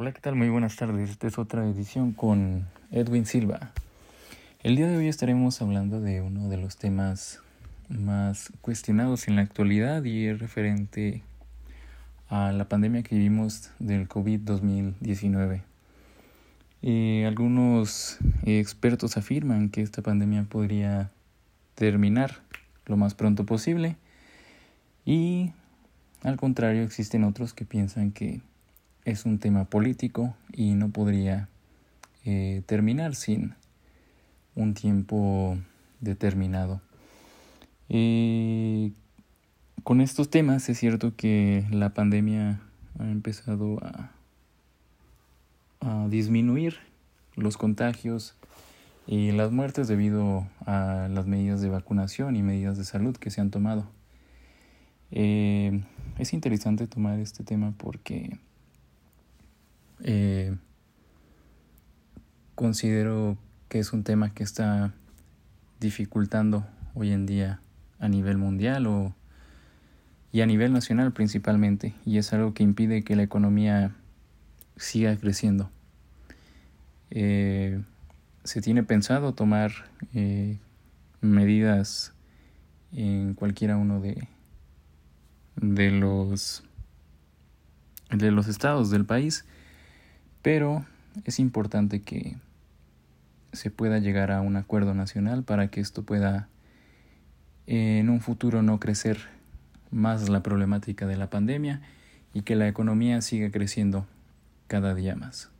Hola, ¿qué tal? Muy buenas tardes. Esta es otra edición con Edwin Silva. El día de hoy estaremos hablando de uno de los temas más cuestionados en la actualidad y es referente a la pandemia que vivimos del COVID-2019. Eh, algunos expertos afirman que esta pandemia podría terminar lo más pronto posible y al contrario existen otros que piensan que es un tema político y no podría eh, terminar sin un tiempo determinado. Con estos temas es cierto que la pandemia ha empezado a, a disminuir los contagios y las muertes debido a las medidas de vacunación y medidas de salud que se han tomado. Eh, es interesante tomar este tema porque eh, considero que es un tema que está dificultando hoy en día a nivel mundial o, y a nivel nacional principalmente, y es algo que impide que la economía siga creciendo. Eh, se tiene pensado tomar eh, medidas en cualquiera uno de, de los de los estados del país pero es importante que se pueda llegar a un acuerdo nacional para que esto pueda en un futuro no crecer más la problemática de la pandemia y que la economía siga creciendo cada día más.